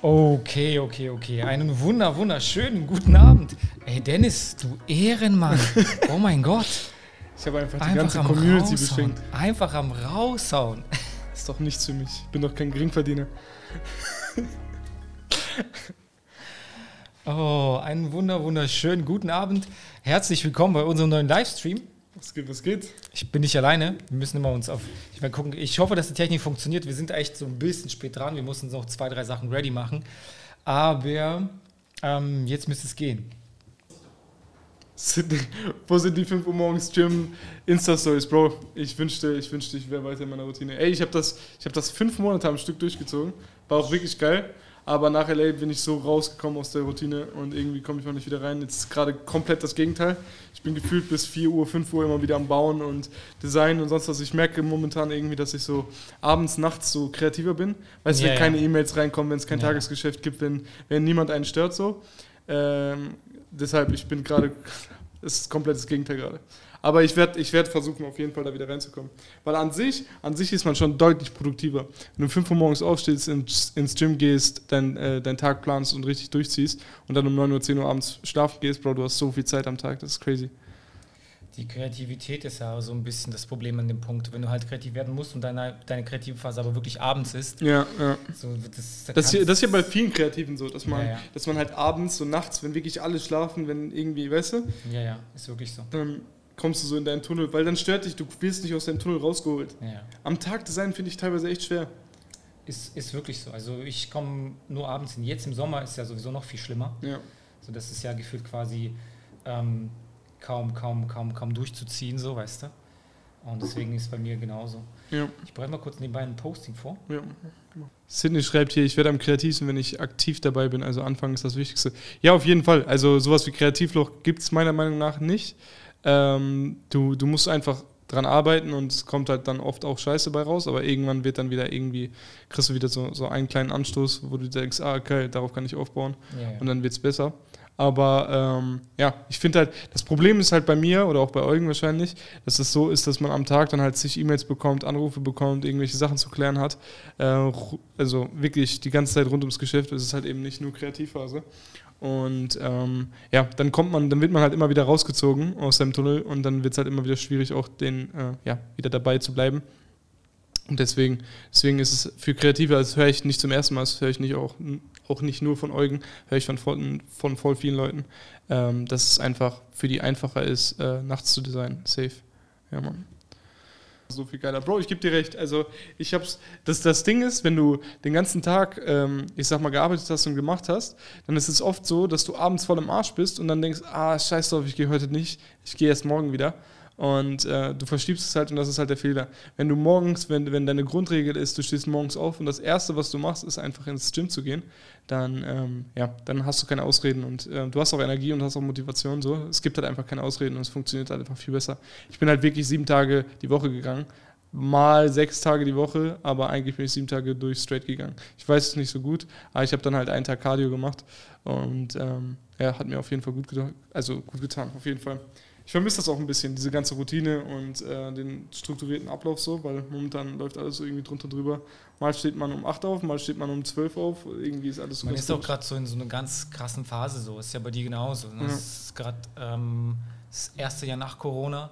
Okay, okay, okay. Einen wunder, wunderschönen guten Abend. Ey, Dennis, du Ehrenmann. Oh mein Gott. Ich habe einfach die Einfach ganze am Community Raushauen. beschenkt. Einfach am Raushauen. Ist doch nichts für mich. Ich bin doch kein Geringverdiener. Oh, einen wunder, wunderschönen guten Abend. Herzlich willkommen bei unserem neuen Livestream. Was geht, was geht? Ich bin nicht alleine. Wir müssen immer uns auf. Ich, will gucken. ich hoffe, dass die Technik funktioniert. Wir sind echt so ein bisschen spät dran. Wir mussten noch zwei, drei Sachen ready machen. Aber ähm, jetzt müsste es gehen. Sydney, wo sind die 5 Uhr morgens Gym Insta-Stories, Bro? Ich wünschte, ich wünschte, ich wäre weiter in meiner Routine. Ey, ich habe das, ich hab das fünf Monate am Stück durchgezogen. War auch wirklich geil. Aber nach LA bin ich so rausgekommen aus der Routine und irgendwie komme ich noch nicht wieder rein. Jetzt ist gerade komplett das Gegenteil. Ich bin gefühlt bis 4 Uhr, 5 Uhr immer wieder am Bauen und Design und sonst was. Ich merke momentan irgendwie, dass ich so abends, nachts so kreativer bin. Weißt du, Ja, wenn ja. keine E-Mails reinkommen, wenn es kein Ja. Tagesgeschäft gibt, wenn, wenn niemand einen stört so. Ähm, deshalb, ich bin gerade, es ist komplett das Gegenteil gerade. Aber ich werde ich werd versuchen, auf jeden Fall da wieder reinzukommen. Weil an sich, an sich ist man schon deutlich produktiver. Wenn du um 5 Uhr morgens aufstehst, ins, ins Gym gehst, dein, äh, deinen Tag planst und richtig durchziehst und dann um 9 Uhr, 10 Uhr abends schlafen gehst, Bro, du hast so viel Zeit am Tag, das ist crazy. Die Kreativität ist ja so ein bisschen das Problem an dem Punkt. Wenn du halt kreativ werden musst und deine, deine kreative Phase aber wirklich abends ist, Ja, ja. so das, da Das hier, das hier bei vielen Kreativen so, dass man, Ja, ja. dass man halt abends, so nachts, wenn wirklich alle schlafen, wenn irgendwie, weißt du, Ja, ja, ist wirklich so. dann kommst du so in deinen Tunnel, weil dann stört dich, du wirst nicht aus deinem Tunnel rausgeholt. Ja. Am Tag Design finde ich teilweise echt schwer. Ist, ist wirklich so. Also ich komme nur abends hin. Jetzt im Sommer ist ja sowieso noch viel schlimmer. Ja. So, das ist ja gefühlt quasi ähm, kaum, kaum, kaum, kaum durchzuziehen, so, weißt du. Und deswegen ist es bei mir genauso. Ja. Ich bereite mal kurz nebenbei ein Posting vor. Ja. Sydney schreibt hier, ich werde am kreativsten, wenn ich aktiv dabei bin. Also Anfang ist das Wichtigste. Ja, auf jeden Fall. Also sowas wie Kreativloch gibt es meiner Meinung nach nicht. Ähm, du, du musst einfach dran arbeiten und es kommt halt dann oft auch Scheiße bei raus, aber irgendwann wird dann wieder irgendwie, kriegst du wieder so, so einen kleinen Anstoß, wo du denkst, ah, okay, darauf kann ich aufbauen Ja, ja. und dann wird es besser. Aber ähm, ja, ich finde halt, das Problem ist halt bei mir oder auch bei Eugen wahrscheinlich, dass es so ist, dass man am Tag dann halt sich E-Mails bekommt, Anrufe bekommt, irgendwelche Sachen zu klären hat. Äh, also wirklich die ganze Zeit rund ums Geschäft. Es ist halt eben nicht nur Kreativphase. Und ähm, ja, dann kommt man, dann wird man halt immer wieder rausgezogen aus seinem Tunnel und dann wird es halt immer wieder schwierig, auch den, äh, ja, wieder dabei zu bleiben. Und deswegen, deswegen ist es für Kreative, das höre ich nicht zum ersten Mal, das höre ich nicht auch, auch nicht nur von Eugen, höre ich von, von, von voll vielen Leuten, ähm, dass es einfach für die einfacher ist, äh, nachts zu designen. Safe. Ja, Mann. So viel geiler. Bro, ich gebe dir recht. Also, ich hab's. Das, das Ding ist, wenn du den ganzen Tag, ähm, ich sag mal, gearbeitet hast und gemacht hast, dann ist es oft so, dass du abends voll im Arsch bist und dann denkst, ah, scheiß drauf, ich gehe heute nicht, ich gehe erst morgen wieder. Und äh, du verschiebst es halt und das ist halt der Fehler. Wenn du morgens, wenn, wenn deine Grundregel ist, du stehst morgens auf und das Erste, was du machst, ist einfach ins Gym zu gehen, dann, ähm, ja, dann hast du keine Ausreden und äh, du hast auch Energie und hast auch Motivation. So. Es gibt halt einfach keine Ausreden und es funktioniert halt einfach viel besser. Ich bin halt wirklich sieben Tage die Woche gegangen, mal sechs Tage die Woche, aber eigentlich bin ich sieben Tage durch straight gegangen. Ich weiß es nicht so gut, aber ich habe dann halt einen Tag Cardio gemacht und ähm, ja, hat mir auf jeden Fall gut, getan, also gut getan, auf jeden Fall. Ich vermisse das auch ein bisschen, diese ganze Routine und äh, den strukturierten Ablauf so, weil momentan läuft alles so irgendwie drunter drüber. Mal steht man um 8 auf, mal steht man um 12 auf, irgendwie ist alles so Man ist auch gerade so in so einer ganz krassen Phase so. Ist ja bei dir genauso. Ne? Ja. Das ist gerade ähm, das erste Jahr nach Corona.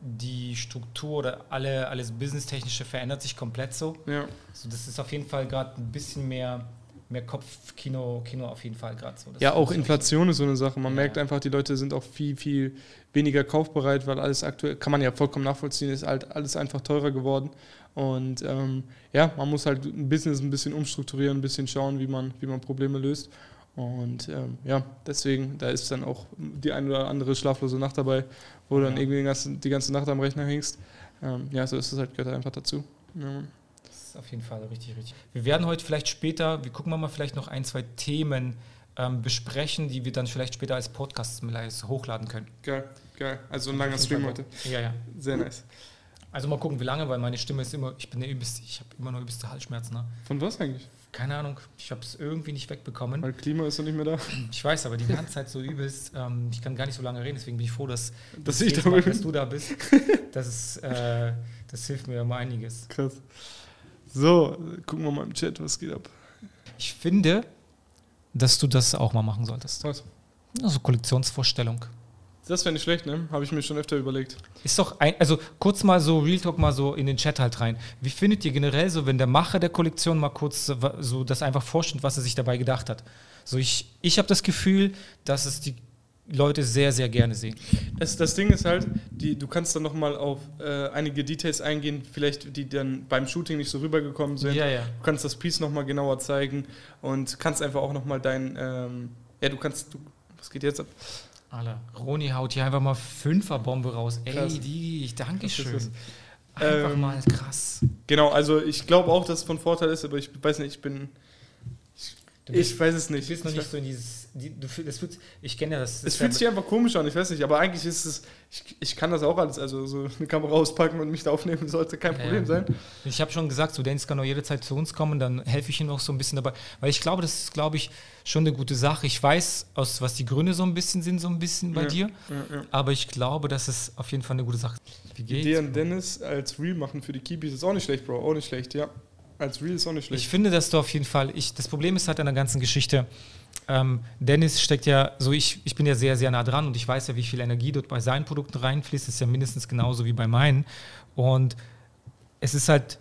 Die Struktur oder alle, alles Business-Technische verändert sich komplett so. Ja, So, das ist auf jeden Fall gerade ein bisschen mehr, mehr Kopfkino Kino auf jeden Fall gerade so. Das ja, auch Inflation ist so eine Sache. Man Ja. merkt einfach, die Leute sind auch viel, viel weniger kaufbereit, weil alles aktuell, kann man ja vollkommen nachvollziehen, ist halt alles einfach teurer geworden. Und ähm, ja, man muss halt ein Business ein bisschen umstrukturieren, ein bisschen schauen, wie man, wie man Probleme löst. Und ähm, ja, deswegen, da ist dann auch die eine oder andere schlaflose Nacht dabei, wo du dann Ja. irgendwie die ganze, die ganze Nacht am Rechner hängst. Ähm, ja, so ist es halt, gehört einfach dazu. Ja, ist auf jeden Fall richtig, richtig. Wir werden heute vielleicht später, wir gucken mal vielleicht noch ein, zwei Themen ähm, besprechen, die wir dann vielleicht später als Podcast hochladen können. Geil, geil. Also ein langer Stream heute. Ja, ja. Sehr nice. Also mal gucken, wie lange, weil meine Stimme ist immer, ich bin der übelste, ich habe immer noch übelste Halsschmerzen. Ne? Von was eigentlich? Keine Ahnung, ich habe es irgendwie nicht wegbekommen. Weil Klima ist doch nicht mehr da. Ich weiß, aber die ganze Zeit so übelst, ähm, ich kann gar nicht so lange reden, deswegen bin ich froh, dass, Dass dass ich da Mal, dass du da bist. Das, ist, äh, das hilft mir um einiges. Krass. So, gucken wir mal im Chat, was geht ab. Ich finde, dass du das auch mal machen solltest. Was? Also Kollektionsvorstellung. Das wäre nicht schlecht, ne? Habe ich mir schon öfter überlegt. Ist doch ein, also kurz mal so Real Talk mal so in den Chat halt rein. Wie findet ihr generell so, wenn der Macher der Kollektion mal kurz so das einfach vorstellt, was er sich dabei gedacht hat? So ich, ich habe das Gefühl, dass es die Leute sehr, sehr gerne sehen. Das, das Ding ist halt, die, du kannst dann nochmal auf äh, einige Details eingehen, vielleicht die dann beim Shooting nicht so rübergekommen sind. Ja, ja. Du kannst das Piece nochmal genauer zeigen und kannst einfach auch nochmal dein, ähm, ja, du kannst, du, was geht jetzt ab? Alter, Roni haut hier einfach mal Fünferbombe raus. Krass. Ey, die, ich danke schön. Einfach Ähm, mal krass. Genau, also ich glaube auch, dass es von Vorteil ist, aber ich weiß nicht, ich bin, Du bist, ich weiß es du nicht. bist noch Ich nicht so in dieses, die, du das fühlt, ich kenne ja das. Es fühlt sich einfach komisch an, ich weiß nicht, aber eigentlich ist es, ich, ich kann das auch alles, also so eine Kamera auspacken und mich da aufnehmen sollte kein Ja. Problem sein. Ich habe schon gesagt, so Dennis kann auch jederzeit zu uns kommen, dann helfe ich ihm auch so ein bisschen dabei. Weil ich glaube, das ist, glaube ich, schon eine gute Sache. Ich weiß, aus was die Gründe so ein bisschen sind, so ein bisschen bei Ja, dir. Ja. Aber ich glaube, das ist auf jeden Fall eine gute Sache. Wie geht's? Idee an Dennis als Reel machen für die Keepies ist auch nicht schlecht, Bro, auch nicht schlecht, ja. Als Reel ist auch nicht schlecht. Ich finde, dass du auf jeden Fall, ich, das Problem ist halt an der ganzen Geschichte, ähm, Dennis steckt ja, so ich, ich bin ja sehr, sehr nah dran und ich weiß ja, wie viel Energie dort bei seinen Produkten reinfließt, das ist ja mindestens genauso wie bei meinen. Und es ist halt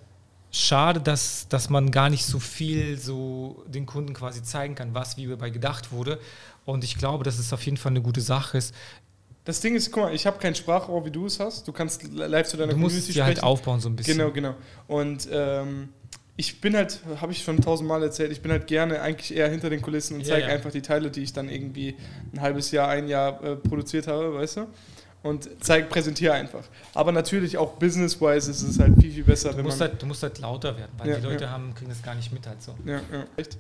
schade, dass, dass man gar nicht so viel so den Kunden quasi zeigen kann, was wie dabei gedacht wurde. Und ich glaube, dass es auf jeden Fall eine gute Sache ist. das Ding ist, guck mal, ich habe kein Sprachrohr, wie du es hast. Du kannst live zu deiner Du musst es dir halt aufbauen so ein bisschen. Genau, genau. Und ähm, ich bin halt, habe ich schon tausendmal erzählt, ich bin halt gerne eigentlich eher hinter den Kulissen und zeige ja. einfach die Teile, die ich dann irgendwie ein halbes Jahr, ein Jahr äh, produziert habe, weißt du? Und zeig, präsentiere einfach. Aber natürlich auch business-wise ist es halt viel, viel besser, Du wenn musst, man. halt, du musst halt lauter werden, weil Ja, die Leute ja. haben, kriegen das gar nicht mit halt so. Ja, ja, echt.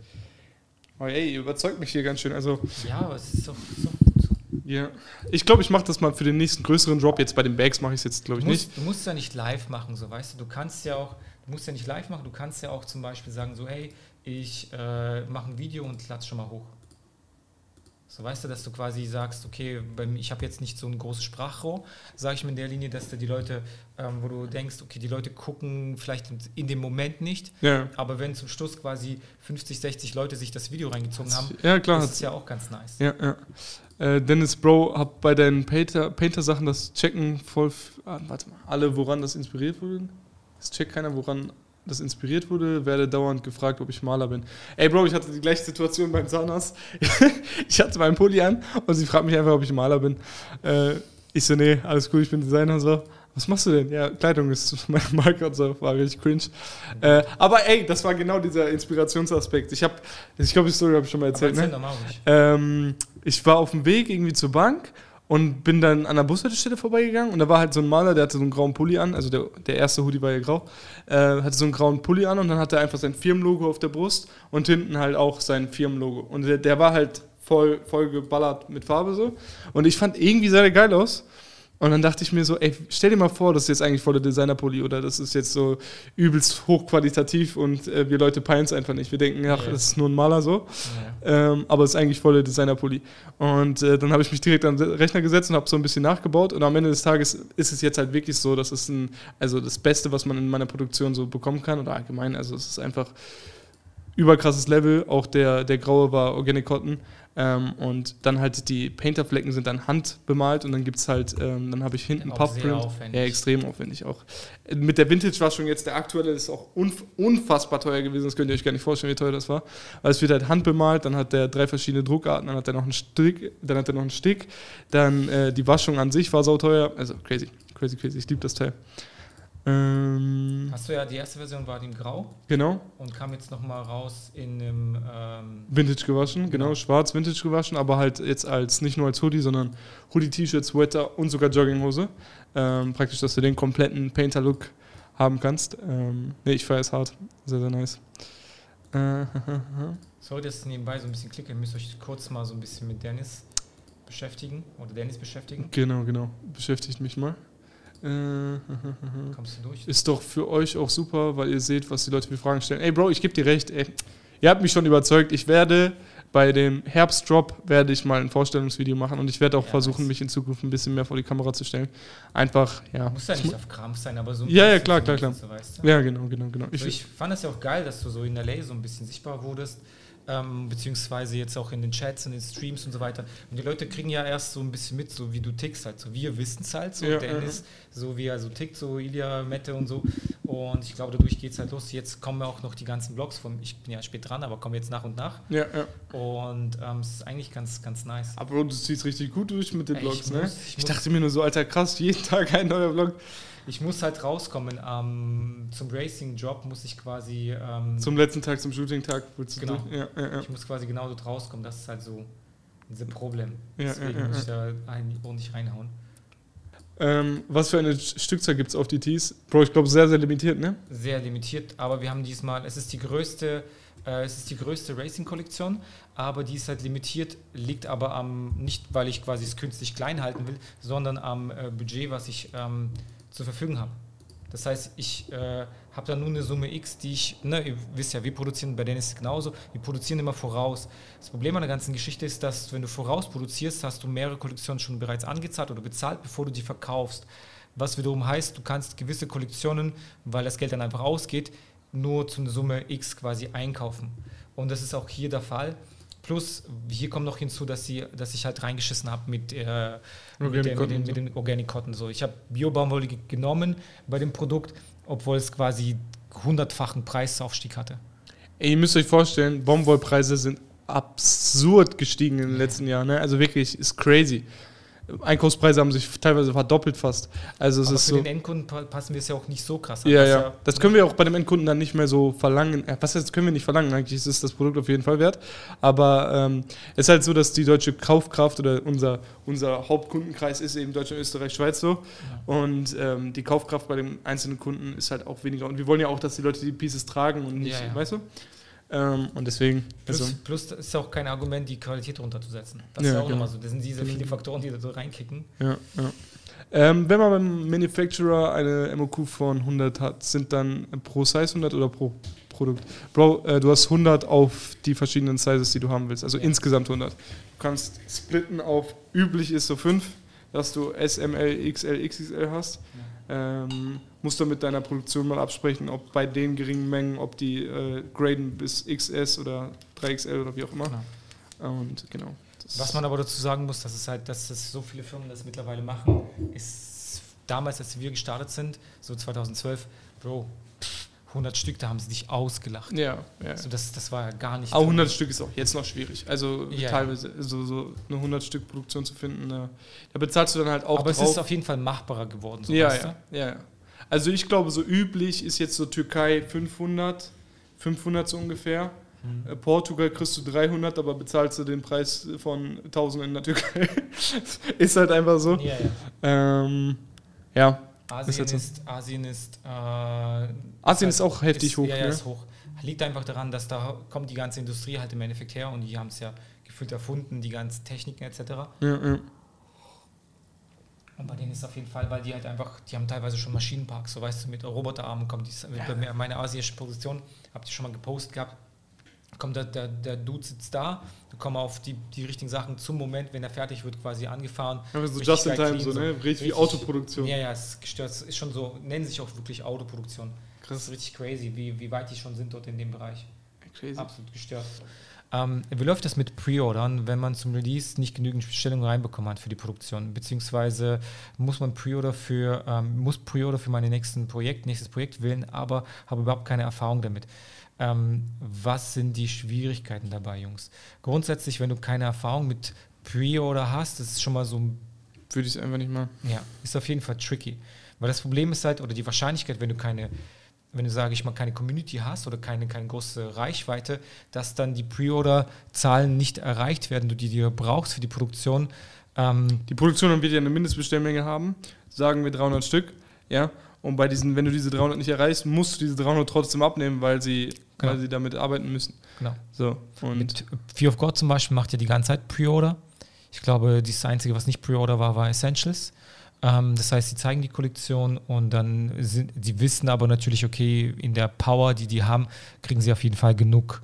Aber ey, überzeugt mich hier ganz schön. Also, Ja, aber es ist doch so ja. Ich glaube, ich mache das mal für den nächsten größeren Drop. Jetzt bei den Bags mache ich es jetzt, glaube ich, Du nicht. musst, du musst ja nicht live machen, so weißt du. Du kannst ja auch, musst ja nicht live machen, du kannst ja auch zum Beispiel sagen, so, hey, ich äh, mache ein Video und lad's schon mal hoch. So weißt du, dass du quasi sagst, okay, ich habe jetzt nicht so ein großes Sprachrohr, sage ich mir in der Linie, dass da die Leute, ähm, wo du denkst, okay, die Leute gucken vielleicht in dem Moment nicht, Ja, aber wenn zum Schluss quasi 50, 60 Leute sich das Video reingezogen haben, ja klar. ist ja auch ganz nice. Ja, ja. Äh, Dennis Bro, hab bei deinen Painter- Painter-Sachen das Checken voll. Ah, warte mal, alle, woran das inspiriert wurde? Es checkt keiner, woran das inspiriert wurde, werde dauernd gefragt, ob ich Maler bin. Ey, Bro, ich hatte die gleiche Situation beim Zahnarzt. ich hatte meinen Pulli an und sie fragt mich einfach, ob ich Maler bin. Äh, ich so, nee, alles cool, ich bin Designer und so. Was machst du denn? Ja, Kleidung ist meine Marke und so, war richtig cringe. Äh, aber ey, das war genau dieser Inspirationsaspekt. Ich habe, ich glaube, die Story habe ich schon mal Aber erzählt, erzähl ne? mal. Ähm, ich war auf dem Weg irgendwie zur Bank und bin dann an der Bushaltestelle vorbeigegangen und da war halt so ein Maler, der hatte so einen grauen Pulli an, also der, der erste Hoodie war ja grau, äh, hatte so einen grauen Pulli an und dann hatte er einfach sein Firmenlogo auf der Brust und hinten halt auch sein Firmenlogo. Und der, der war halt voll, voll geballert mit Farbe so. Und ich fand irgendwie sah der geil aus. Und dann dachte ich mir so, ey, stell dir mal vor, das ist jetzt eigentlich voll der Designer-Pulli oder das ist jetzt so übelst hochqualitativ und äh, wir Leute peilen es einfach nicht. Wir denken, ach, Ja. das ist nur ein Maler so. Ja. Ähm, aber es ist eigentlich voll der Designer-Pulli. Und äh, dann habe ich mich direkt an den Rechner gesetzt und habe so ein bisschen nachgebaut. Und am Ende des Tages ist es jetzt halt wirklich so, dass es ein, also das Beste, was man in meiner Produktion so bekommen kann oder allgemein. Also es ist einfach überkrasses Level. Auch der, der graue war Organic Cotton. Ähm, und dann halt die Painterflecken sind dann handbemalt und dann gibt es halt, ähm, dann habe ich hinten Puffprint. aufwendig. Ja, extrem aufwendig auch. Mit der Vintage-Waschung jetzt, der aktuelle ist auch unf unfassbar teuer gewesen, das könnt ihr euch gar nicht vorstellen, wie teuer das war. Weil es wird halt handbemalt, dann hat der drei verschiedene Druckarten, dann hat er noch einen Strick, dann hat er noch einen Stick, dann äh, die Waschung an sich war sauteuer, also crazy, crazy, crazy, ich liebe das Teil. Ähm, Hast du ja, die erste Version war die in Grau genau, und kam jetzt nochmal raus in einem, ähm, Vintage gewaschen, genau, Genau. schwarz Vintage gewaschen, aber halt jetzt als nicht nur als Hoodie, sondern Hoodie, T-Shirt, Sweater und sogar Jogginghose. Ähm, praktisch, dass du den kompletten Painter-Look haben kannst. Ähm, ne, ich feiere es hart. Sehr, sehr nice. Äh, sorry, dass ich nebenbei so ein bisschen klicke, ihr müsst euch kurz mal so ein bisschen mit Dennis beschäftigen oder Dennis beschäftigen. genau, genau. Beschäftigt mich mal. Äh, Kommst du durch? ist doch für euch auch super, weil ihr seht, was die Leute für Fragen stellen. Ey, Bro, ich gebe dir recht. Ey. Ihr habt mich schon überzeugt. Ich werde bei dem Herbstdrop werde ich mal ein Vorstellungsvideo machen und ich werde auch Ja, versuchen, mich in Zukunft ein bisschen mehr vor die Kamera zu stellen. Einfach, ja. Muss ja Ich nicht auf Krampf sein, aber so ein Ja, ja, klar, klar, klar. So, weißt du? Ja, genau, genau, genau. Ich, ich fand es ja auch geil, dass du so in LA so ein bisschen sichtbar wurdest, ähm, beziehungsweise jetzt auch in den Chats und den Streams und so weiter. Und die Leute kriegen ja erst so ein bisschen mit, so wie du tickst halt. So wir wissen es halt, so Ja, Dennis, so wie er so tickt, so Ilya, Mette und so. Und ich glaube, dadurch geht es halt los. Jetzt kommen auch noch die ganzen Blogs von, ich bin ja spät dran, aber kommen jetzt nach und nach. ja, ja. Und ähm, es ist eigentlich ganz, ganz nice. Aber du ziehst richtig gut durch mit den Ey, Vlogs, ich ne? muss- ich ich dachte mir nur so, alter, krass, jeden Tag ein neuer Vlog. Ich muss halt rauskommen. Ähm, zum Racing-Job muss ich quasi. Ähm, Zum letzten Tag, zum Shooting-Tag. Genau. Ja, ja, ja. Ich muss quasi genau dort rauskommen. Das ist halt so ein Problem. Deswegen muss ich da ein, ordentlich reinhauen. Ähm, was für eine Stückzahl gibt es auf die Tees? Bro, ich glaube, sehr, sehr limitiert, ne? Sehr limitiert, aber wir haben diesmal, es ist die größte, äh, es ist die größte Racing-Kollektion, aber die ist halt limitiert, liegt aber am, nicht weil ich quasi es künstlich klein halten will, sondern am äh, Budget, was ich ähm, zur Verfügung habe. Das heißt, ich äh, habe da nur eine Summe X, die ich, ne, ihr wisst ja, wir produzieren, bei denen ist es genauso, wir produzieren immer voraus. Das Problem an der ganzen Geschichte ist, dass wenn du voraus produzierst, hast du mehrere Kollektionen schon bereits angezahlt oder bezahlt, bevor du die verkaufst. Was wiederum heißt, du kannst gewisse Kollektionen, weil das Geld dann einfach ausgeht, nur zu einer Summe X quasi einkaufen. Und das ist auch hier der Fall. Plus, hier kommt noch hinzu, dass, sie, dass ich halt reingeschissen habe mit, äh, mit, der, mit, den, mit den Organic Cotton. So. Ich habe Bio-Baumwolle ge- genommen bei dem Produkt, obwohl es quasi hundertfachen Preisaufstieg hatte. Ey, ihr müsst euch vorstellen, Baumwollpreise sind absurd gestiegen in den letzten Jahren, ne? Also wirklich, ist crazy. Einkaufspreise haben sich teilweise verdoppelt fast. Also es Aber ist für so. den Endkunden pa- passen wir es ja auch nicht so krass an. Ja, ja. Das können wir auch bei dem Endkunden dann nicht mehr so verlangen. Äh, Was heißt, können wir nicht verlangen? Eigentlich ist es das Produkt auf jeden Fall wert. Aber ähm, es ist halt so, dass die deutsche Kaufkraft oder unser, unser Hauptkundenkreis ist eben Deutschland, Österreich, Schweiz so. Und ähm, die Kaufkraft bei den einzelnen Kunden ist halt auch weniger. Und wir wollen ja auch, dass die Leute die Pieces tragen und nicht, Ja, ja. weißt du? Ähm, und deswegen. Plus, Also, plus ist auch kein Argument, die Qualität runterzusetzen. Das Ja, ist ja auch genau. nochmal so. Das sind diese viele Faktoren, die da so reinkicken. ja, ja. Ähm, wenn man beim Manufacturer eine MOQ von 100 hat, sind dann pro Size 100 oder pro Produkt? Bro, äh, du hast 100 auf die verschiedenen Sizes, die du haben willst. Also Ja. insgesamt 100. Du kannst splitten auf üblich ist so 5, dass du S, M, L, XL, XXL hast. Ähm, musst du mit deiner Produktion mal absprechen, ob bei den geringen Mengen, ob die äh, graden bis XS oder 3XL oder wie auch immer. Genau. Und genau. Was man aber dazu sagen muss, dass es halt, dass es so viele Firmen das mittlerweile machen, ist damals, als wir gestartet sind, so 2012, Bro, 100 Stück, da haben sie dich ausgelacht. ja, ja. Also das, das war ja gar nicht. Aber 100 Stück ist auch jetzt noch schwierig. Also Ja. teilweise so, so eine 100 Stück Produktion zu finden, da bezahlst du dann halt auch aber es drauf. ist auf jeden Fall machbarer geworden. So, ja, ja, ja, ja. Also ich glaube, so üblich ist jetzt so Türkei 500, 500 so ungefähr. Äh, Portugal kriegst du 300, aber bezahlst du den Preis von 1000 in der Türkei. ist halt einfach so. Ja, ja. Ähm, ja, Asien so. ist, Asien ist, äh, Asien ist auch heftig ist, hoch, Ja, ja, ne? ist hoch. Liegt einfach daran, dass da kommt die ganze Industrie halt im Endeffekt her und die haben es ja gefühlt erfunden, die ganzen Techniken etc. ja, ja. Und bei denen ist auf jeden Fall, weil die halt einfach, die haben teilweise schon Maschinenparks, so weißt du, mit Roboterarmen kommt die, mir- meine asiatische Position, habt ihr schon mal gepostet gehabt, kommt der, der, der Dude sitzt da, du kommst auf die, die richtigen Sachen zum Moment, wenn er fertig wird, quasi angefahren. Einfach so just in time, clean, so, ne? Richtig, wie richtig- Autoproduktion. Ja, ja, es ist gestört, es ist schon so, nennen sich auch wirklich Autoproduktion. Das ist richtig crazy, wie, wie weit die schon sind dort in dem Bereich. Crazy. Absolut gestört. Ähm, wie läuft das mit Pre-Ordern, wenn man zum Release nicht genügend Bestellungen reinbekommen hat für die Produktion? Beziehungsweise muss man Pre-Order für, ähm, muss Pre-Order für meine nächsten Projekt, nächstes Projekt wählen, aber habe überhaupt keine Erfahrung damit. Ähm, was sind die Schwierigkeiten dabei, Jungs? Grundsätzlich, wenn du keine Erfahrung mit Pre-Order hast, das ist schon mal so ein Würde ich einfach nicht machen. ja, ist auf jeden Fall tricky. Weil das Problem ist halt, oder die Wahrscheinlichkeit, wenn du keine, wenn du, sage ich mal, keine Community hast oder keine, keine große Reichweite, dass dann die Pre-Order-Zahlen nicht erreicht werden, die du dir brauchst für die Produktion. Ähm, Die Produktion wird ja eine Mindestbestellmenge haben, sagen wir 300 Stück, ja. Und bei diesen, wenn du diese 300 nicht erreichst, musst du diese 300 trotzdem abnehmen, weil sie, Genau. weil sie damit arbeiten müssen. genau. So. Und Mit Fear of God zum Beispiel macht ja die ganze Zeit Pre-Order. Ich glaube, das Einzige, was nicht Pre-Order war, war Essentials. Ähm, das heißt, sie zeigen die Kollektion und dann sind, sie wissen aber natürlich, okay, in der Power, die die haben, kriegen sie auf jeden Fall genug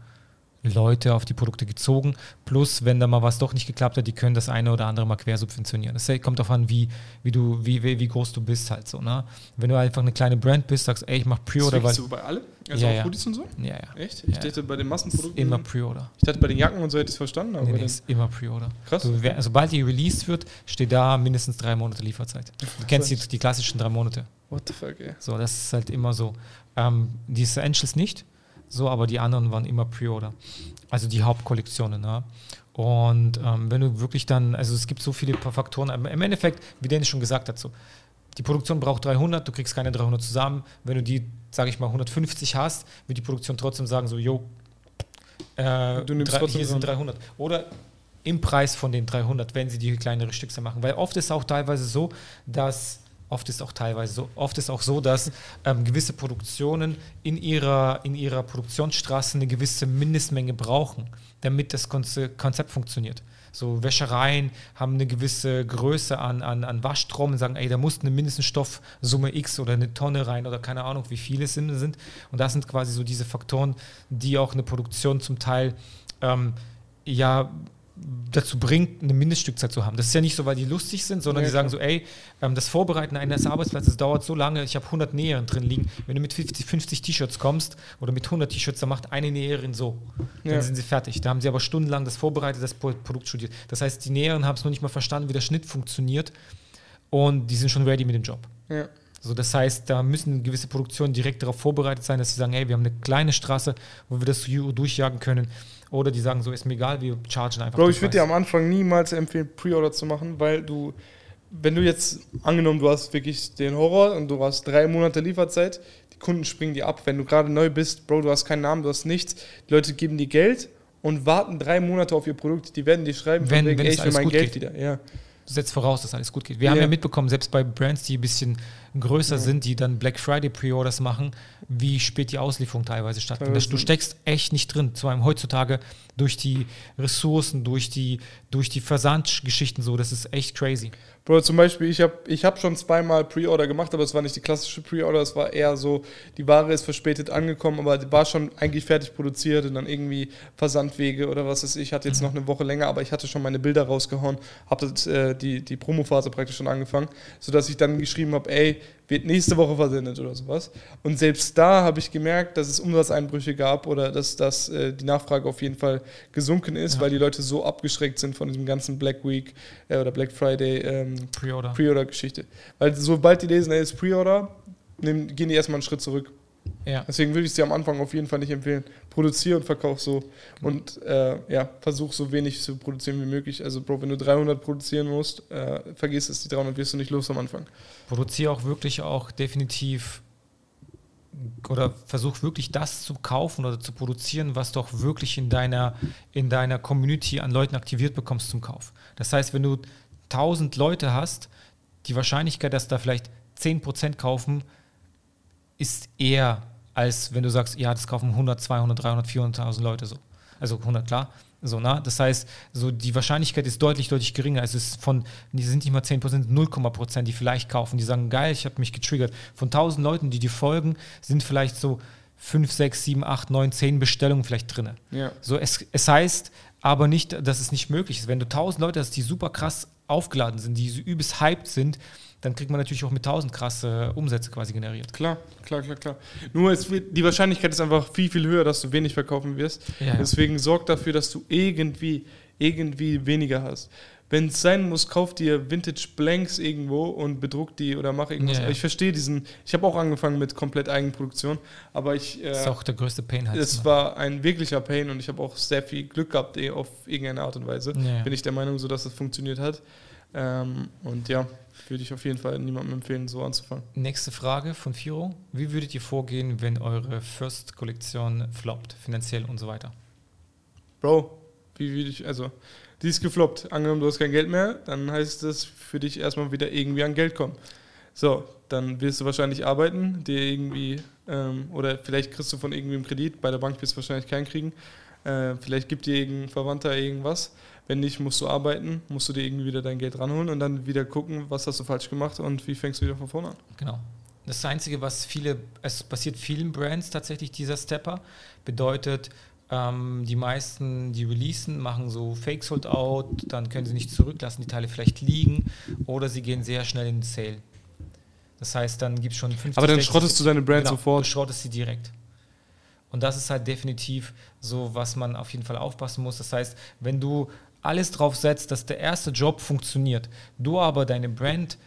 Leute auf die Produkte gezogen. Plus, wenn da mal was doch nicht geklappt hat, die können das eine oder andere mal quersubventionieren. Das kommt darauf an, wie, wie, du, wie, wie, wie groß du bist halt so. Ne? Wenn du einfach eine kleine Brand bist, sagst, ey, ich mach Pre-Order. Das du bei allem? Also ja, auch ja. Hoodies und so? Ja, ja. Echt? Ich Ja, dachte, bei den Massenprodukten. Immer Pre-Order. Ich dachte, bei den Jacken und so hätte ich es verstanden. Aber Nee, nee, ist immer Pre-Order. Krass. Du, wer- sobald die released wird, steht da mindestens drei Monate Lieferzeit. Du kennst die, die klassischen drei Monate. what the fuck, ey. So, das ist halt immer so. Ähm, die Essentials nicht, so, aber die anderen waren immer Pre-Order. Also die Hauptkollektionen. Ne? Und ähm, wenn du wirklich dann, also es gibt so viele Faktoren, aber im Endeffekt, wie Dennis schon gesagt hat, so, die Produktion braucht 300, du kriegst keine 300 zusammen. Wenn du die, sage ich mal, 150 hast, wird die Produktion trotzdem sagen, so, yo, äh, Du nimmst drei- trotzdem hier sind so- 300. Oder im Preis von den 300, wenn sie die kleinere Stücke machen. Weil oft ist auch teilweise so, dass oft ist auch teilweise so, oft ist auch so, dass ähm, gewisse Produktionen in ihrer, in ihrer Produktionsstraße eine gewisse Mindestmenge brauchen, damit das Konze Konzept funktioniert. So Wäschereien haben eine gewisse Größe an, an, an Waschstrom und sagen, ey, da muss eine mindestens Stoffsumme X oder eine Tonne rein oder keine Ahnung, wie viele es sind. Und das sind quasi so diese Faktoren, die auch eine Produktion zum Teil ähm, ja dazu bringt, eine Mindeststückzahl zu haben. Das ist ja nicht so, weil die lustig sind, sondern Ja, die sagen klar. so, ey, ähm, das Vorbereiten eines Arbeitsplatzes dauert so lange, ich habe 100 Näheren drin liegen. Wenn du mit 50, 50 T-Shirts kommst oder mit 100 T-Shirts, dann macht eine Näherin so. Dann Ja. sind sie fertig. Da haben sie aber stundenlang das vorbereitet, das Pro- Produkt studiert. Das heißt, die Näheren haben es noch nicht mal verstanden, wie der Schnitt funktioniert und die sind schon ready mit dem Job. Ja. So, das heißt, da müssen gewisse Produktionen direkt darauf vorbereitet sein, dass sie sagen, hey, wir haben eine kleine Straße, wo wir das durchjagen können. Oder die sagen, so ist mir egal, wir chargen einfach. Bro, ich würde dir am Anfang niemals empfehlen, Pre-Order zu machen, weil du, wenn du jetzt, angenommen, du hast wirklich den Horror und du hast drei Monate Lieferzeit, die Kunden springen dir ab. Wenn du gerade neu bist, Bro, du hast keinen Namen, du hast nichts, die Leute geben dir Geld und warten drei Monate auf ihr Produkt, die werden dir schreiben, Wenn- wegen, wenn ey, ich will mein Geld geht. wieder. Ja. setzt voraus, dass alles gut geht. Wir haben Ja. ja mitbekommen, selbst bei Brands, die ein bisschen größer sind, die dann Black Friday Pre-Orders machen, wie spät die Auslieferung teilweise stattfindet. Du steckst echt nicht drin. Zu einem heutzutage durch die Ressourcen, durch die, durch die Versandgeschichten so, das ist echt crazy. Bro, zum Beispiel, ich habe ich hab schon zweimal Pre-Order gemacht, aber es war nicht die klassische Pre-Order, es war eher so, die Ware ist verspätet angekommen, aber die war schon eigentlich fertig produziert und dann irgendwie Versandwege oder was weiß ich, hatte jetzt noch eine Woche länger, aber ich hatte schon meine Bilder rausgehauen, habe äh, die, die Promophase praktisch schon angefangen, sodass ich dann geschrieben habe, ey, wird nächste Woche versendet oder sowas. Und selbst da habe ich gemerkt, dass es Umsatzeinbrüche gab oder dass, dass äh, die Nachfrage auf jeden Fall gesunken ist, Ja. weil die Leute so abgeschreckt sind von diesem ganzen Black Week äh, oder Black Friday ähm, Pre-Order. Pre-Order-Geschichte. Weil sobald die lesen, ey, ist Pre-Order, gehen die erstmal einen Schritt zurück. Ja. Deswegen würde ich es dir am Anfang auf jeden Fall nicht empfehlen. Produziere und verkauf so. Und äh, ja, versuch so wenig zu produzieren wie möglich. Also, Bro, wenn du 300 produzieren musst, äh, vergiss es, die 300 wirst du nicht los am Anfang. produziere auch wirklich auch definitiv oder versuch wirklich das zu kaufen oder zu produzieren, was du auch wirklich in deiner, in deiner Community an Leuten aktiviert bekommst zum Kauf. Das heißt, wenn du 1000 Leute hast, die Wahrscheinlichkeit, dass da vielleicht 10% kaufen, ist eher als wenn du sagst, ja, das kaufen 100, 200, 300, 400.000 Leute so. Also 100, klar. So, na? Das heißt, so die Wahrscheinlichkeit ist deutlich, deutlich geringer. Es ist von, die sind nicht mal 10%, 0,% die vielleicht kaufen. Die sagen, geil, ich habe mich getriggert. Von 1000 Leuten, die dir folgen, sind vielleicht so 5, 6, 7, 8, 9, 10 Bestellungen vielleicht drin. Ja. So, es, es heißt aber nicht, dass es nicht möglich ist. Wenn du 1000 Leute hast, die super krass aufgeladen sind, die so übelst hyped sind, dann kriegt man natürlich auch mit 1000 krasse Umsätze quasi generiert. Klar, klar, klar, klar. Nur wird, die Wahrscheinlichkeit ist einfach viel, viel höher, dass du wenig verkaufen wirst. Ja. Deswegen sorg dafür, dass du irgendwie, irgendwie weniger hast. Wenn es sein muss, kauf dir Vintage Blanks irgendwo und bedruck die oder mach irgendwas. Ja, ja. Ich verstehe diesen. Ich habe auch angefangen mit komplett Eigenproduktion, aber ich. Das ist Äh, auch der größte Pain halt. es war ein wirklicher Pain und ich habe auch sehr viel Glück gehabt, eh, auf irgendeine Art und Weise. Bin ich der Meinung, so dass es funktioniert hat. Ähm, und ja, würde ich auf jeden Fall niemandem empfehlen, so anzufangen. Nächste Frage von Firo. Wie würdet ihr vorgehen, wenn eure First-Kollektion floppt, finanziell und so weiter? Bro, wie würde ich, also, die ist gefloppt. Angenommen, du hast kein Geld mehr, dann heißt das für dich erstmal wieder irgendwie an Geld kommen. So, dann wirst du wahrscheinlich arbeiten, dir irgendwie, ähm, oder vielleicht kriegst du von irgendwem Kredit, bei der Bank wirst du wahrscheinlich keinen kriegen. Äh, vielleicht gibt dir irgendein Verwandter irgendwas. Wenn nicht, musst du arbeiten, musst du dir irgendwie wieder dein Geld ranholen und dann wieder gucken, was hast du falsch gemacht und wie fängst du wieder von vorne an. Genau. Das Einzige, was viele, es passiert vielen Brands tatsächlich, dieser Stepper, bedeutet, Ähm, die meisten, die releasen, machen so Fake Sold Out, dann können sie nicht zurücklassen, die Teile vielleicht liegen oder sie gehen sehr schnell in den Sale. Das heißt, dann gibt es schon 50 Aber dann schrottest du deine Brand genau, sofort. Du schrottest sie direkt. Und das ist halt definitiv so, was man auf jeden Fall aufpassen muss. Das heißt, wenn du alles drauf setzt, dass der erste Job funktioniert, du aber deine Brand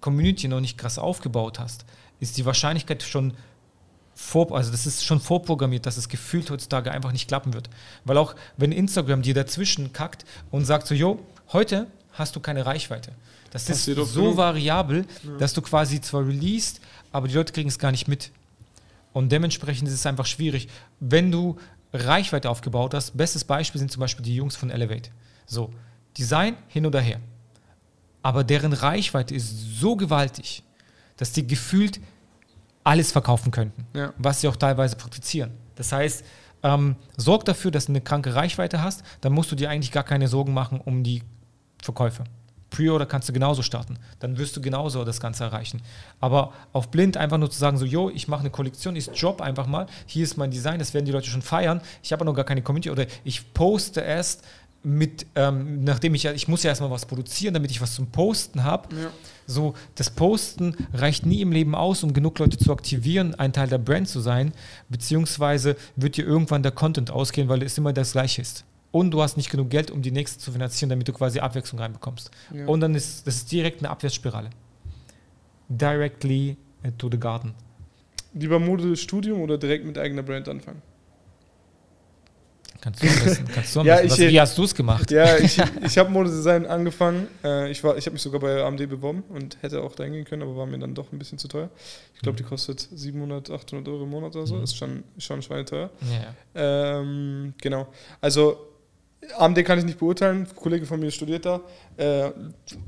Community noch nicht krass aufgebaut hast, ist die Wahrscheinlichkeit schon vor, also das ist schon vorprogrammiert, dass es gefühlt heutzutage einfach nicht klappen wird. Weil auch wenn Instagram dir dazwischen kackt und sagt so, jo, heute hast du keine Reichweite. Das ist so variabel, ja. dass du quasi zwar released, aber die Leute kriegen es gar nicht mit. Und dementsprechend ist es einfach schwierig. Wenn du Reichweite aufgebaut hast, bestes Beispiel sind zum Beispiel die Jungs von Elevate. So, Design hin oder her. Aber deren Reichweite ist so gewaltig, dass die gefühlt alles verkaufen könnten, ja. was sie auch teilweise praktizieren. Das heißt, ähm, sorg dafür, dass du eine kranke Reichweite hast, dann musst du dir eigentlich gar keine Sorgen machen um die Verkäufe. Pre-Order kannst du genauso starten. Dann wirst du genauso das Ganze erreichen. Aber auf blind einfach nur zu sagen, so, yo, ich mache eine Kollektion, ich job einfach mal, hier ist mein Design, das werden die Leute schon feiern, ich habe noch gar keine Community oder ich poste erst mit, ähm, nachdem ich ja, ich muss ja erstmal was produzieren, damit ich was zum Posten habe. Ja. So, das Posten reicht nie im Leben aus, um genug Leute zu aktivieren, ein Teil der Brand zu sein, beziehungsweise wird dir irgendwann der Content ausgehen, weil es immer das Gleiche ist und du hast nicht genug Geld, um die nächste zu finanzieren, damit du quasi Abwechslung reinbekommst. Ja. Und dann ist das ist direkt eine Abwärtsspirale. Directly to the garden. Lieber Modestudium oder direkt mit eigener Brand anfangen? Kannst du wissen, kannst du ja, ich, Was, Wie hast du es gemacht? Ja, ich, ich habe Modedesign angefangen. Äh, ich ich habe mich sogar bei AMD beworben und hätte auch da hingehen können, aber war mir dann doch ein bisschen zu teuer. Ich glaube, die mhm. kostet 700, 800 Euro im Monat oder so. Mhm. Ist schon, schon schweineteuer. Ja. Ähm, genau. Also AMD kann ich nicht beurteilen, ein Kollege von mir studiert da. Äh,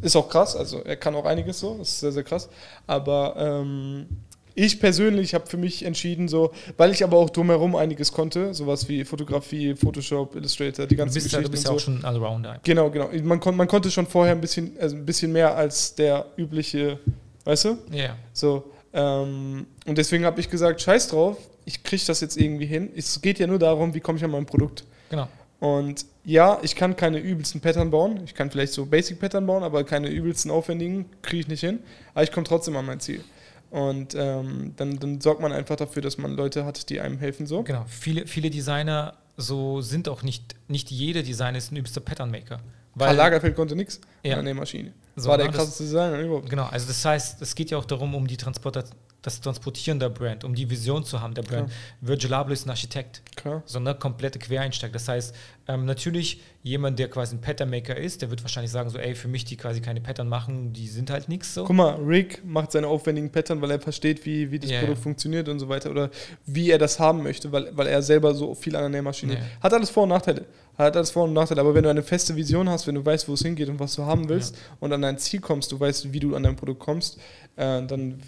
ist auch krass, also er kann auch einiges so, ist sehr, sehr krass. Aber ähm, ich persönlich habe für mich entschieden, so, weil ich aber auch drumherum einiges konnte, sowas wie Fotografie, Photoshop, Illustrator, die ganzen Geschichten. du bist ja auch schon Allrounder. Genau, genau. Man, kon man konnte schon vorher ein bisschen, also ein bisschen mehr als der übliche, weißt du? Ja. Yeah. So. Ähm, und deswegen habe ich gesagt, scheiß drauf, ich kriege das jetzt irgendwie hin. Es geht ja nur darum, wie komme ich an mein Produkt. Genau. Und ja, ich kann keine übelsten Pattern bauen. Ich kann vielleicht so Basic Pattern bauen, aber keine übelsten aufwendigen kriege ich nicht hin. Aber ich komme trotzdem an mein Ziel. Und ähm, dann, dann sorgt man einfach dafür, dass man Leute hat, die einem helfen. So. Genau, viele, viele Designer so sind auch nicht, nicht jeder Designer ist ein übelster Pattern Maker. Karl Lagerfeld konnte nichts ja. an der Maschine. Das so, war der ne, krasseste Designer überhaupt. Genau, also das heißt, es geht ja auch darum, um die Transportation das Transportieren der Brand, um die Vision zu haben der Brand. Klar. Virgil Abloh ist ein Architekt, Klar. so eine komplette Quereinsteig. Das heißt, ähm, natürlich jemand, der quasi ein Pattern-Maker ist, der wird wahrscheinlich sagen so, ey, für mich, die quasi keine Pattern machen, die sind halt nichts so. Guck mal, Rick macht seine aufwendigen Pattern, weil er versteht, wie, wie das yeah, Produkt funktioniert und so weiter oder wie er das haben möchte, weil, weil er selber so viel an der Nähmaschine yeah. hat. alles Vor- und Nachteile. Hat alles Vor- und Nachteile. Aber wenn du eine feste Vision hast, wenn du weißt, wo es hingeht und was du haben willst ja. und an dein Ziel kommst, du weißt, wie du an dein Produkt kommst, äh, dann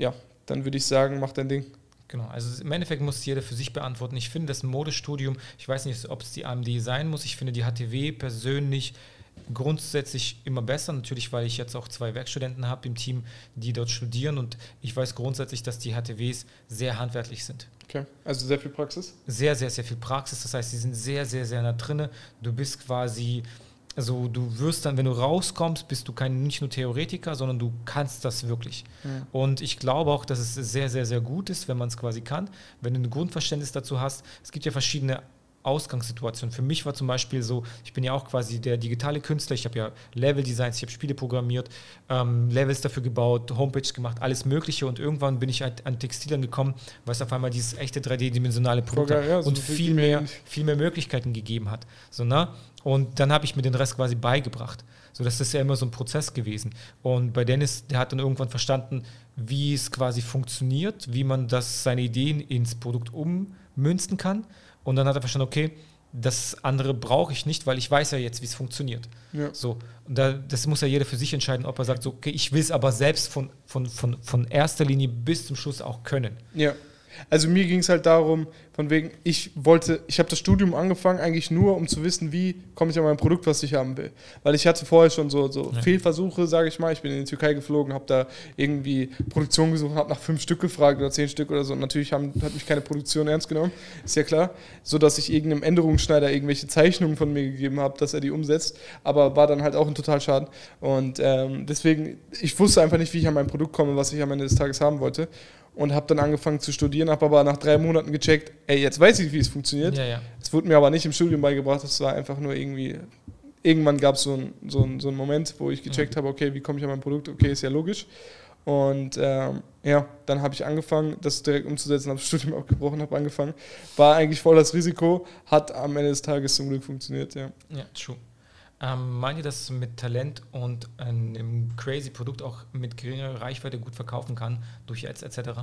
ja, dann würde ich sagen, mach dein Ding. Genau, also im Endeffekt muss jeder für sich beantworten. Ich finde das Modestudium, ich weiß nicht, ob es die AMD sein muss. Ich finde die HTW persönlich grundsätzlich immer besser. Natürlich, weil ich jetzt auch zwei Werkstudenten habe im Team, die dort studieren und ich weiß grundsätzlich, dass die HTWs sehr handwerklich sind. Okay, also sehr viel Praxis? Sehr, sehr, sehr viel Praxis. Das heißt, sie sind sehr, sehr, sehr nah drinne. Du bist quasi also du wirst dann, wenn du rauskommst, bist du kein nicht nur Theoretiker, sondern du kannst das wirklich. Ja. Und ich glaube auch, dass es sehr, sehr, sehr gut ist, wenn man es quasi kann, wenn du ein Grundverständnis dazu hast. Es gibt ja verschiedene Ausgangssituation. Für mich war zum Beispiel so, ich bin ja auch quasi der digitale Künstler, ich habe ja Level-Designs, ich habe Spiele programmiert, ähm, Levels dafür gebaut, Homepage gemacht, alles Mögliche und irgendwann bin ich halt an Textilern gekommen, weil es auf einmal dieses echte 3D-dimensionale Produkt ja, so und viel mehr, viel mehr Möglichkeiten gegeben hat. So, ne? Und dann habe ich mir den Rest quasi beigebracht. So, das ist ja immer so ein Prozess gewesen. Und bei Dennis, der hat dann irgendwann verstanden, wie es quasi funktioniert, wie man das, seine Ideen ins Produkt ummünzen kann. Und dann hat er verstanden, okay, das andere brauche ich nicht, weil ich weiß ja jetzt, wie es funktioniert. Ja. So, und da, das muss ja jeder für sich entscheiden, ob er sagt, so, okay, ich will es aber selbst von, von, von, von erster Linie bis zum Schluss auch können. Ja. Also mir ging es halt darum, von wegen, ich wollte, ich habe das Studium angefangen eigentlich nur, um zu wissen, wie komme ich an mein Produkt, was ich haben will. Weil ich hatte vorher schon so, so ja. Fehlversuche, sage ich mal. Ich bin in die Türkei geflogen, habe da irgendwie Produktion gesucht, habe nach fünf Stück gefragt oder zehn Stück oder so. Und natürlich haben, hat mich keine Produktion ernst genommen, ist ja klar. So dass ich irgendeinem Änderungsschneider irgendwelche Zeichnungen von mir gegeben habe, dass er die umsetzt. Aber war dann halt auch ein Totalschaden. Und ähm, deswegen, ich wusste einfach nicht, wie ich an mein Produkt komme, was ich am Ende des Tages haben wollte und habe dann angefangen zu studieren, habe aber nach drei Monaten gecheckt, ey, jetzt weiß ich, wie es funktioniert. Es ja, ja. wurde mir aber nicht im Studium beigebracht, es war einfach nur irgendwie, irgendwann gab so es so, ein, so einen Moment, wo ich gecheckt mhm. habe, okay, wie komme ich an mein Produkt, okay, ist ja logisch. Und ähm, ja, dann habe ich angefangen, das direkt umzusetzen, habe das Studium abgebrochen, habe angefangen. War eigentlich voll das Risiko, hat am Ende des Tages zum Glück funktioniert, ja. Ja, true. Ähm, meint ihr, dass mit Talent und einem crazy Produkt auch mit geringer Reichweite gut verkaufen kann, durch Ads etc.?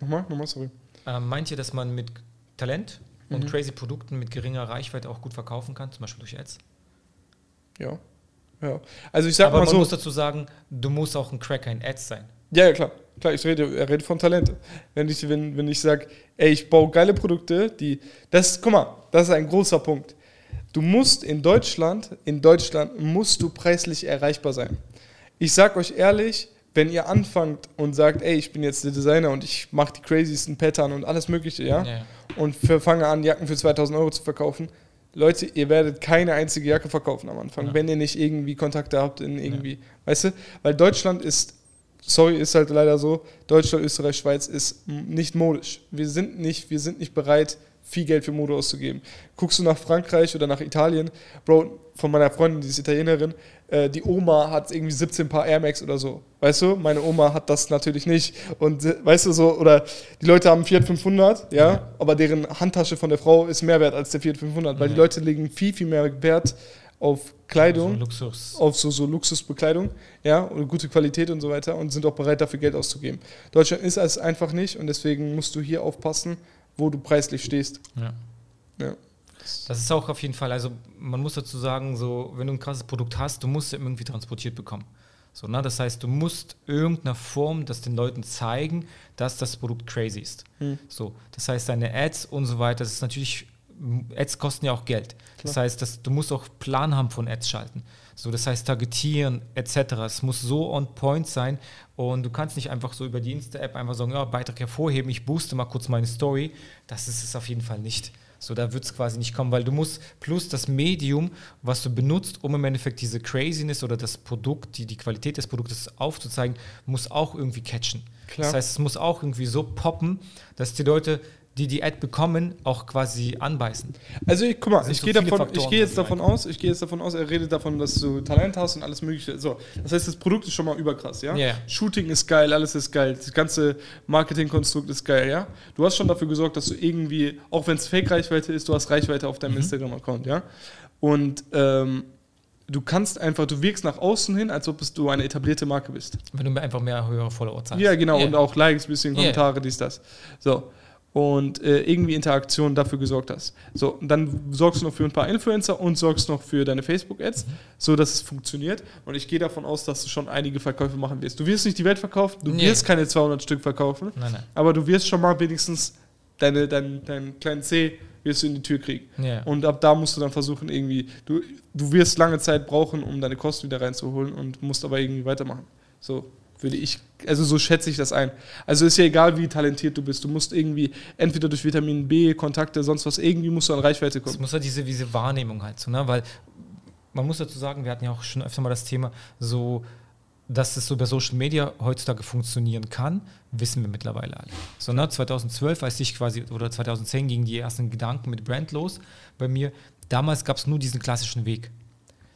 Nochmal, nochmal, sorry. Ähm, meint ihr, dass man mit Talent und mhm. crazy Produkten mit geringer Reichweite auch gut verkaufen kann, zum Beispiel durch Ads? Ja. ja. Also ich sag Aber mal man so. muss dazu sagen, du musst auch ein Cracker in Ads sein. Ja, ja, klar. Klar, ich rede, rede von Talent. Wenn ich, wenn, wenn ich sage, ey, ich baue geile Produkte, die. Das, guck mal, das ist ein großer Punkt. Du musst in Deutschland, in Deutschland musst du preislich erreichbar sein. Ich sag euch ehrlich, wenn ihr anfangt und sagt, ey, ich bin jetzt der Designer und ich mache die craziesten Pattern und alles Mögliche, ja, ja. und fange an, Jacken für 2000 Euro zu verkaufen, Leute, ihr werdet keine einzige Jacke verkaufen am Anfang, ja. wenn ihr nicht irgendwie Kontakte habt in irgendwie, ja. weißt du, weil Deutschland ist, sorry, ist halt leider so, Deutschland, Österreich, Schweiz ist nicht modisch. Wir sind nicht, wir sind nicht bereit, viel Geld für Mode auszugeben. Guckst du nach Frankreich oder nach Italien, Bro, von meiner Freundin, die ist Italienerin, äh, die Oma hat irgendwie 17 Paar Air Max oder so. Weißt du, meine Oma hat das natürlich nicht. Und äh, weißt du so, oder die Leute haben Fiat 500, ja, ja, aber deren Handtasche von der Frau ist mehr wert als der Fiat 500, weil ja. die Leute legen viel, viel mehr Wert auf Kleidung, so Luxus. auf so, so Luxusbekleidung, ja, und gute Qualität und so weiter und sind auch bereit, dafür Geld auszugeben. Deutschland ist es einfach nicht und deswegen musst du hier aufpassen, wo du preislich stehst. Ja. ja. Das ist auch auf jeden Fall, also man muss dazu sagen, so, wenn du ein krasses Produkt hast, du musst es irgendwie transportiert bekommen. So, ne? Das heißt, du musst irgendeiner Form das den Leuten zeigen, dass das Produkt crazy ist. Hm. So, das heißt, deine Ads und so weiter, das ist natürlich, Ads kosten ja auch Geld. Klar. Das heißt, dass, du musst auch Plan haben von Ads schalten. So, das heißt, targetieren etc. Es muss so on point sein und du kannst nicht einfach so über die Insta-App einfach sagen, ja, Beitrag hervorheben, ich booste mal kurz meine Story. Das ist es auf jeden Fall nicht. So, da wird es quasi nicht kommen, weil du musst plus das Medium, was du benutzt, um im Endeffekt diese Craziness oder das Produkt, die, die Qualität des Produktes aufzuzeigen, muss auch irgendwie catchen. Klar. Das heißt, es muss auch irgendwie so poppen, dass die Leute die die Ad bekommen, auch quasi anbeißen. Also ich, guck mal, ich so gehe davon, ich gehe jetzt davon aus, ich gehe jetzt davon aus, er redet davon, dass du Talent hast und alles mögliche. So, das heißt, das Produkt ist schon mal überkrass, ja? Yeah. Shooting ist geil, alles ist geil, das ganze Marketingkonstrukt ist geil, ja? Du hast schon dafür gesorgt, dass du irgendwie, auch wenn es Fake-Reichweite ist, du hast Reichweite auf deinem mhm. Instagram-Account, ja? Und ähm, du kannst einfach, du wirkst nach außen hin, als ob du eine etablierte Marke bist. Wenn du einfach mehr höhere Follower zahlst. Ja, genau, yeah. und auch Likes, bisschen Kommentare, yeah. dies, das. So und äh, irgendwie Interaktion dafür gesorgt hast. So, und dann sorgst du noch für ein paar Influencer und sorgst noch für deine Facebook-Ads, mhm. so dass es funktioniert. Und ich gehe davon aus, dass du schon einige Verkäufe machen wirst. Du wirst nicht die Welt verkaufen, du nee. wirst keine 200 Stück verkaufen, nein, nein. aber du wirst schon mal wenigstens deine, dein, deinen kleinen C wirst du in die Tür kriegen. Ja. Und ab da musst du dann versuchen, irgendwie, du, du wirst lange Zeit brauchen, um deine Kosten wieder reinzuholen und musst aber irgendwie weitermachen. So, würde ich, also so schätze ich das ein. Also ist ja egal, wie talentiert du bist. Du musst irgendwie entweder durch Vitamin B, Kontakte, sonst was, irgendwie musst du an Reichweite kommen. Es muss halt diese, diese Wahrnehmung halt so, ne? Weil man muss dazu sagen, wir hatten ja auch schon öfter mal das Thema, so dass es so über Social Media heutzutage funktionieren kann, wissen wir mittlerweile alle. So, ne, 2012, als ich quasi, oder 2010 gingen die ersten Gedanken mit Brand los bei mir. Damals gab es nur diesen klassischen Weg.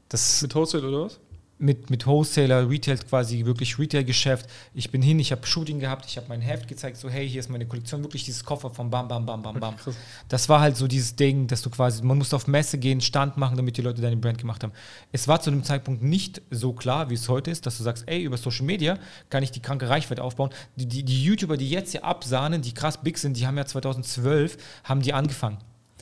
Das mit Wholesale oder was? Mit, mit Wholesaler, Retail quasi wirklich Retail-Geschäft. Ich bin hin, ich habe Shooting gehabt, ich habe mein Heft gezeigt, so hey, hier ist meine Kollektion, wirklich dieses Koffer von Bam, Bam, Bam, Bam, Bam. Das war halt so dieses Ding, dass du quasi, man musste auf Messe gehen, Stand machen, damit die Leute deine Brand gemacht haben. Es war zu dem Zeitpunkt nicht so klar, wie es heute ist, dass du sagst, ey, über Social Media kann ich die kranke Reichweite aufbauen. Die, die, die YouTuber, die jetzt hier absahnen, die krass big sind, die haben ja 2012, haben die angefangen.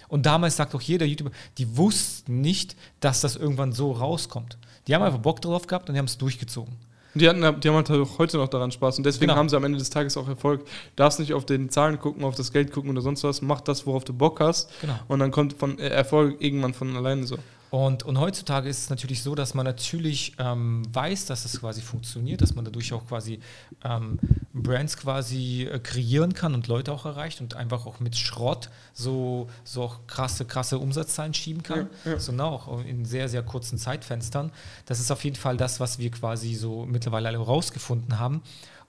Und damals sagt auch jeder YouTuber, die wussten nicht, dass das irgendwann so rauskommt. Die haben einfach Bock drauf gehabt und die haben es durchgezogen. Und die, hatten, die haben halt auch heute noch daran Spaß. Und deswegen Genau. haben sie am Ende des Tages auch Erfolg. Darfst nicht auf den Zahlen gucken, auf das Geld gucken oder sonst was. Mach das, worauf du Bock hast. Genau. Und dann kommt von äh, Erfolg irgendwann von alleine so. Und, und heutzutage ist es natürlich so, dass man natürlich ähm, weiß, dass es quasi funktioniert, dass man dadurch auch quasi ähm, Brands quasi äh, kreieren kann und Leute auch erreicht und einfach auch mit Schrott so, so auch krasse, krasse Umsatzzahlen schieben kann. Ja, ja. So na, auch in sehr, sehr kurzen Zeitfenstern. Das ist auf jeden Fall das, was wir quasi so mittlerweile alle rausgefunden haben.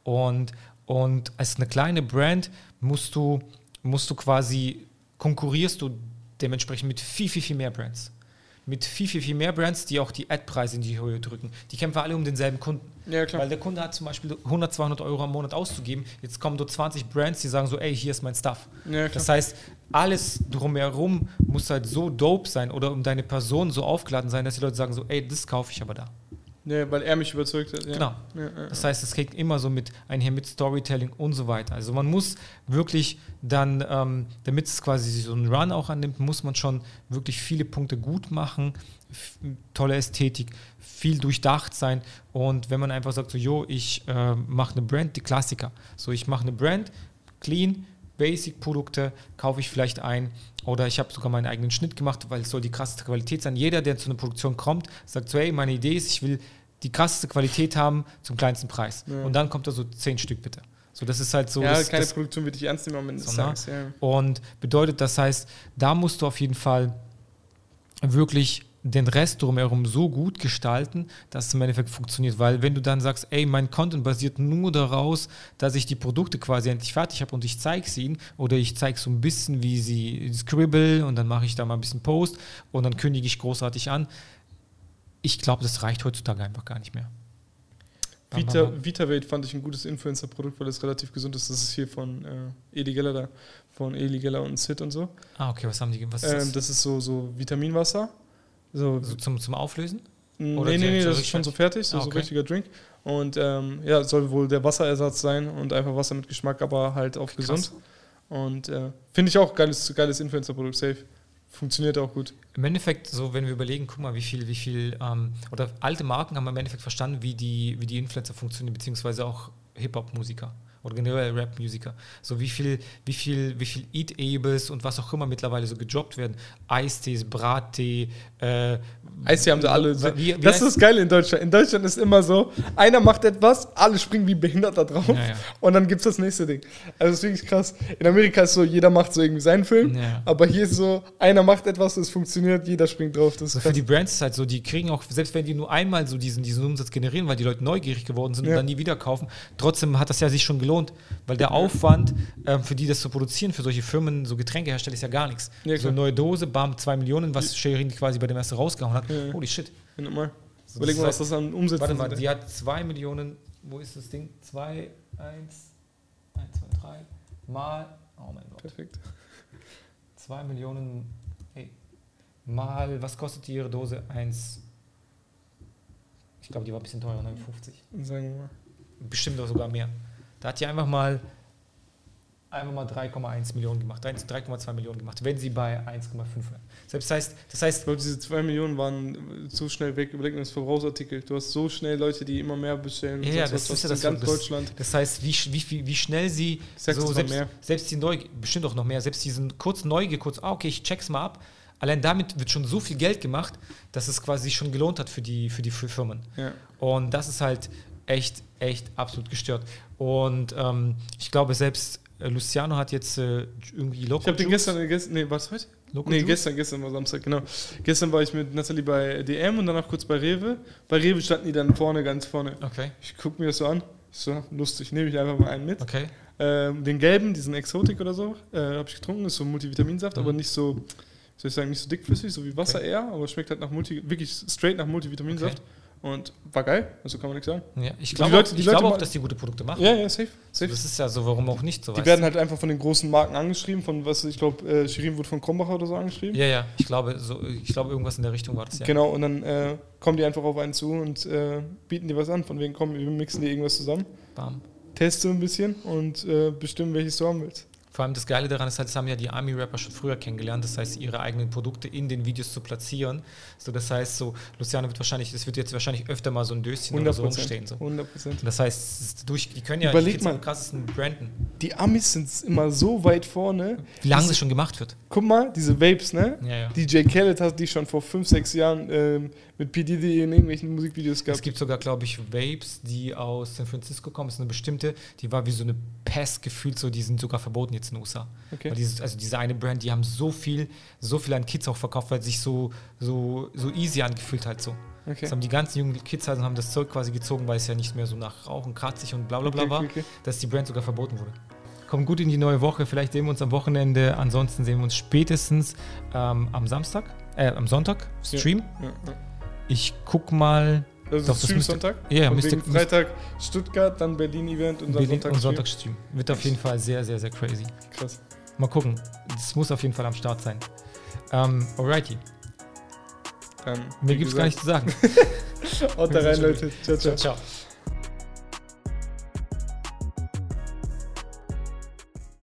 Und, und als eine kleine Brand musst du, musst du quasi, konkurrierst du dementsprechend mit viel, viel, viel mehr Brands. Mit viel, viel, viel mehr Brands, die auch die Ad-Preise in die Höhe drücken. Die kämpfen alle um denselben Kunden. Ja. Weil der Kunde hat zum Beispiel 100, 200 Euro am Monat auszugeben. Jetzt kommen dort 20 Brands, die sagen so, ey, hier ist mein Stuff. Ja, das heißt, alles drumherum muss halt so dope sein oder um deine Person so aufgeladen sein, dass die Leute sagen so, ey, das kaufe ich aber da. Ja, weil er mich überzeugt hat. Ja. Genau. Das heißt, es geht immer so mit einher mit Storytelling und so weiter. Also man muss wirklich dann, ähm, damit es quasi so einen Run auch annimmt, muss man schon wirklich viele Punkte gut machen, tolle Ästhetik, viel durchdacht sein. Und wenn man einfach sagt, so, jo, ich äh, mache eine Brand, die Klassiker. So, ich mache eine Brand, clean, Basic-Produkte kaufe ich vielleicht ein oder ich habe sogar meinen eigenen Schnitt gemacht, weil es soll die krasseste Qualität sein. Jeder, der zu einer Produktion kommt, sagt so, hey, meine Idee ist, ich will die krasseste Qualität haben zum kleinsten Preis. Ja. Und dann kommt da so zehn Stück bitte. So, das ist halt so. ja, das, keine das, Produktion wird dich ernst nehmen am Ende des ne? Tages. Und bedeutet, das heißt, da musst du auf jeden Fall wirklich den Rest drumherum so gut gestalten, dass es im Endeffekt funktioniert. Weil wenn du dann sagst, ey, mein Content basiert nur daraus, dass ich die Produkte quasi endlich fertig habe und ich zeige sie ihnen oder ich zeige so ein bisschen, wie sie scribble und dann mache ich da mal ein bisschen Post und dann kündige ich großartig an. Ich glaube, das reicht heutzutage einfach gar nicht mehr. Bam, Vita, bam. VitaWeight fand ich ein gutes Influencer-Produkt, weil es relativ gesund ist. Das ist hier von äh, Eli Geller da, von Eli Geller und Sid und so. Ah, okay, was haben die? Was ist Ähm, das? das ist so, so Vitaminwasser. So, so zum, zum Auflösen? nee, oder nee, nee, so das ist schon so fertig, so, Ah, so okay. richtiger Drink. Und ähm, ja, soll wohl der Wasserersatz sein und einfach Wasser mit Geschmack, aber halt auch Krass. gesund. Und äh, finde ich auch geiles, geiles Influencer-Produkt, safe. Funktioniert auch gut. Im Endeffekt, so wenn wir überlegen, guck mal, wie viel, wie viel, ähm, oder alte Marken haben im Endeffekt verstanden, wie die, wie die Influencer funktionieren, beziehungsweise auch Hip-Hop-Musiker oder generell Rap-Musiker. So wie viel, wie viel, wie viel Eatables und was auch immer mittlerweile so gedroppt werden. Eistees, Brattee, äh, Eistee haben sie alle. Wie, wie das ist das Geile in Deutschland. In Deutschland ist immer so, einer macht etwas, alle springen wie behindert da drauf Ja, ja. und dann gibt es das nächste Ding. Also das ist wirklich krass. In Amerika ist so, jeder macht so irgendwie seinen Film, Ja. aber hier ist so, einer macht etwas, es funktioniert, jeder springt drauf. Das So für die Brands ist halt so, die kriegen auch, selbst wenn die nur einmal so diesen, diesen Umsatz generieren, weil die Leute neugierig geworden sind und dann nie wieder kaufen, trotzdem hat das ja sich schon gelohnt, weil der Aufwand ähm, für die das zu produzieren, für solche Firmen, so Getränkehersteller, ist ja gar nichts. Ja, so eine neue Dose, bam, zwei Millionen, was Sherin quasi bei dem ersten rausgehauen hat. Ja. Holy shit. Ja, nochmal. So, Überleg mal, was das an Umsätzen Warte mal, sind. die hat zwei Millionen, wo ist das Ding? Zwei, eins, eins, zwei, drei, mal, oh mein Gott, Perfekt. zwei Millionen, hey, mal, was kostet die ihre Dose? Eins, ich glaube, die war ein bisschen teurer, 59. Sagen wir mal. Bestimmt auch sogar mehr. Da hat die einfach mal einfach mal 3,1 Millionen gemacht, 1 3,2 Millionen gemacht, wenn sie bei 1,5 wären. Selbst heißt, das heißt, glaube, diese 2 Millionen waren zu schnell weg. Überleg mal das Verbrauchsartikel. Du hast so schnell Leute, die immer mehr bestellen. Ja, das was. ist ja das- ganz das- Deutschland. Das heißt, wie, wie, wie, schnell sie so selbst, selbst die Neu bestimmt auch noch mehr, selbst diesen kurz Neugier, kurz, ah, okay, ich check's mal ab. Allein damit wird schon so viel Geld gemacht, dass es quasi schon gelohnt hat für die, für die Firmen. Ja. Und das ist halt echt, echt absolut gestört. Und ähm, ich glaube, selbst äh, Luciano hat jetzt äh, irgendwie Loco Ich habe den gestern, gestern, nee, was heute? Loco Nee, Juice? gestern, gestern war Samstag, genau. Gestern war ich mit Nathalie bei DM und danach kurz bei Rewe. Bei Rewe standen die dann vorne, ganz vorne. Okay, Ich gucke mir das so an. So, lustig, nehme ich einfach mal einen mit. okay. Ähm, den gelben, diesen Exotik oder so, äh, habe ich getrunken. Ist so ein Multivitaminsaft, Mhm. aber nicht so, soll ich sagen, nicht so dickflüssig, so wie Wasser Okay. eher, aber schmeckt halt nach Multi, wirklich straight nach Multivitaminsaft. Und war geil, also kann man nichts sagen. Ja, ich glaube Leute- auch, dass die gute Produkte machen. Ja, ja, safe. Safe. das ist ja so, warum auch nicht so. Die werden halt einfach von den großen Marken angeschrieben, von was, ich glaube, äh, Shirin wurde von Krombacher oder so angeschrieben. Ja, ja, ich glaube, so, ich glaube, irgendwas in der Richtung war das ja. Genau, und dann äh, kommen die einfach auf einen zu und äh, bieten dir was an. Von wegen, komm, wir mixen dir irgendwas zusammen, Bam. teste ein bisschen und äh, bestimmen, welches du haben willst. Vor allem das Geile daran ist halt, das haben ja die Army-Rapper schon früher kennengelernt, das heißt, ihre eigenen Produkte in den Videos zu platzieren. So, das heißt, so, Luciano wird wahrscheinlich, das wird jetzt wahrscheinlich öfter mal so ein Döschen oder so rumstehen. So. 100%. Das heißt, durch, die können ja Überleg die mal. am krassesten branden. Die Amis sind immer so weit vorne. Wie lange das schon gemacht wird. Guck mal, diese Vapes, ne? Ja, ja. DJ Khaled hat die schon vor 5, 6 Jahren ähm, mit P. Diddy in irgendwelchen Musikvideos Es gehabt. gibt sogar, glaube ich, Vapes, die aus San Francisco kommen. Das ist eine bestimmte, die war wie so eine Pest gefühlt, so, die sind sogar verboten jetzt in den USA. Okay. Weil dieses, also diese eine Brand, die haben so viel, so viel an Kids auch verkauft, weil es sich so, so, so easy angefühlt hat so. Okay. Das haben die ganzen jungen Kids halt und haben das Zeug quasi gezogen, weil es ja nicht mehr so nach Rauchen, kratzig und bla bla bla Okay, war, okay. dass die Brand sogar verboten wurde. Kommt gut in die neue Woche, vielleicht sehen wir uns am Wochenende, ansonsten sehen wir uns spätestens ähm, am Samstag, äh, am Sonntag, Stream. Ja, ja. Ich guck mal, Also Doch, das Stream müsste- Sonntag? ja, ja, und müsste- Freitag Stuttgart, dann Berlin-Event und dann Berlin Sonntag. und Sonntagsstream. Wird auf jeden Fall sehr, sehr, sehr crazy. Krass. Mal gucken. Das muss auf jeden Fall am Start sein. Ähm, alrighty. Dann, Mehr wie gibt's gar nicht gesagt, zu sagen. Haut da rein, Leute. Ciao, ciao. ciao.